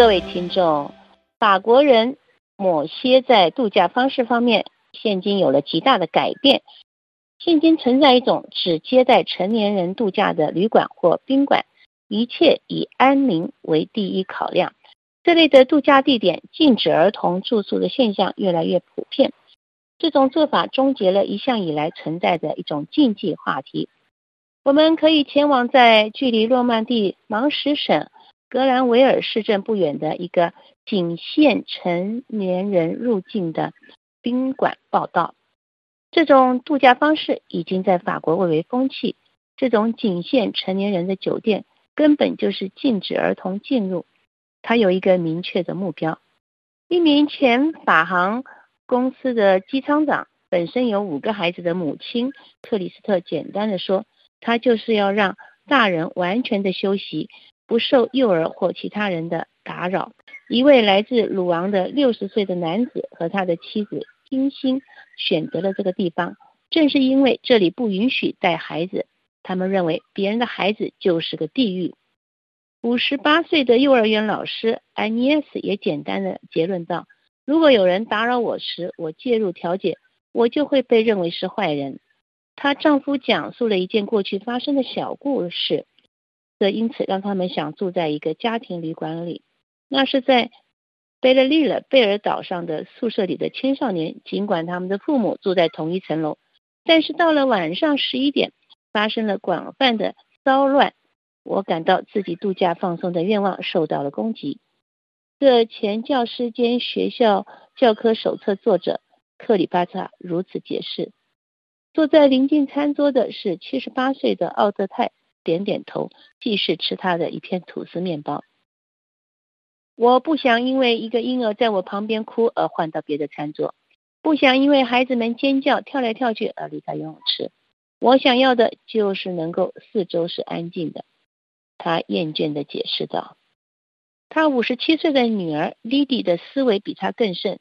各位听众，法国人某些在度假方式方面，现今有了极大的改变。现今存在一种只接待成年人度假的旅馆或宾馆，一切以安宁为第一考量。这类的度假地点禁止儿童住宿的现象越来越普遍。这种做法终结了一向以来存在的一种禁忌话题。我们可以前往在距离诺曼底芒什省格兰维尔市镇不远的一个仅限成年人入境的宾馆报道。这种度假方式已经在法国蔚为风气。这种仅限成年人的酒店根本就是禁止儿童进入。它有一个明确的目标。一名前法航公司的机舱长，本身有五个孩子的母亲克里斯特，简单的说，他就是要让大人完全的休息，不受幼儿或其他人的打扰。一位来自鲁昂的六十岁的男子和他的妻子精心选择了这个地方，正是因为这里不允许带孩子，他们认为别人的孩子就是个地狱。五十八岁的幼儿园老师安妮斯也简单的结论道：“如果有人打扰我时，我介入调解，我就会被认为是坏人。”她丈夫讲述了一件过去发生的小故事，这因此让他们想住在一个家庭旅馆里。那是在贝勒利勒贝尔岛上的宿舍里的青少年，尽管他们的父母住在同一层楼，但是到了晚上十一点，发生了广泛的骚乱。我感到自己度假放松的愿望受到了攻击。这前教师兼学校教科手册作者克里巴查如此解释。坐在临近餐桌的是七十八岁的奥德泰，点点头，继续吃他的一片吐司面包。我不想因为一个婴儿在我旁边哭而换到别的餐桌，不想因为孩子们尖叫跳来跳去而离开游泳池。我想要的就是能够四周是安静的。他厌倦的解释道：“他五十七岁的女儿莉迪的思维比他更甚。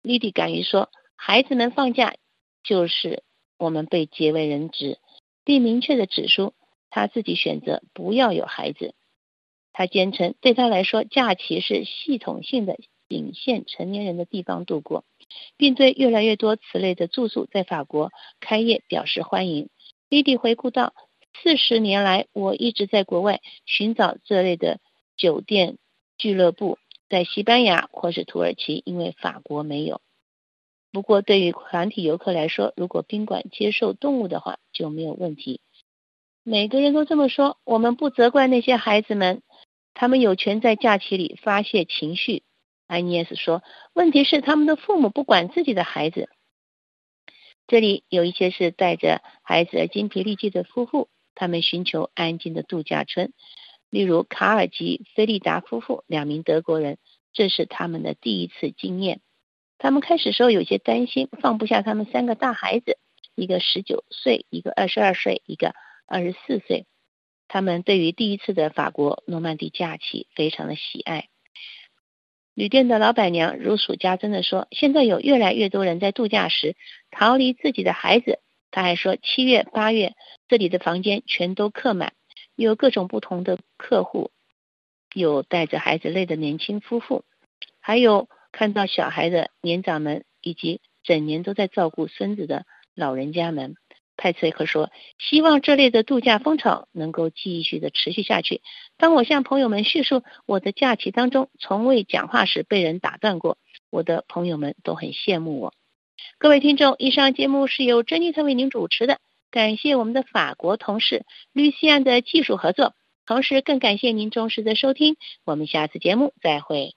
莉迪敢于说，孩子们放假就是我们被结为人质，并明确的指出他自己选择不要有孩子。他坚称，对他来说，假期是系统性的仅限成年人的地方度过，并对越来越多此类的住宿在法国开业表示欢迎。”莉迪回顾道。四十年来，我一直在国外寻找这类的酒店俱乐部，在西班牙或是土耳其，因为法国没有。不过，对于团体游客来说，如果宾馆接受动物的话，就没有问题。每个人都这么说。我们不责怪那些孩子们，他们有权在假期里发泄情绪。安妮斯说：“问题是他们的父母不管自己的孩子。这里有一些是带着孩子而精疲力尽的夫妇。”他们寻求安静的度假村，例如卡尔及菲利达夫妇，两名德国人，这是他们的第一次经验。他们开始时候有些担心，放不下他们三个大孩子，一个十九岁，一个二十二岁，一个二十四岁。他们对于第一次的法国诺曼底假期非常的喜爱。旅店的老板娘如数家珍的说：“现在有越来越多人在度假时逃离自己的孩子。”他还说，七月、八月这里的房间全都客满，有各种不同的客户，有带着孩子累的年轻夫妇，还有看到小孩的年长们，以及整年都在照顾孙子的老人家们。派翠克说：“希望这类的度假风潮能够继续的持续下去。当我向朋友们叙述我的假期当中从未讲话时，被人打断过，我的朋友们都很羡慕我。”各位听众，以上节目是由珍妮特为您主持的，感谢我们的法国同事吕西安的技术合作，同时更感谢您忠实的收听，我们下次节目再会。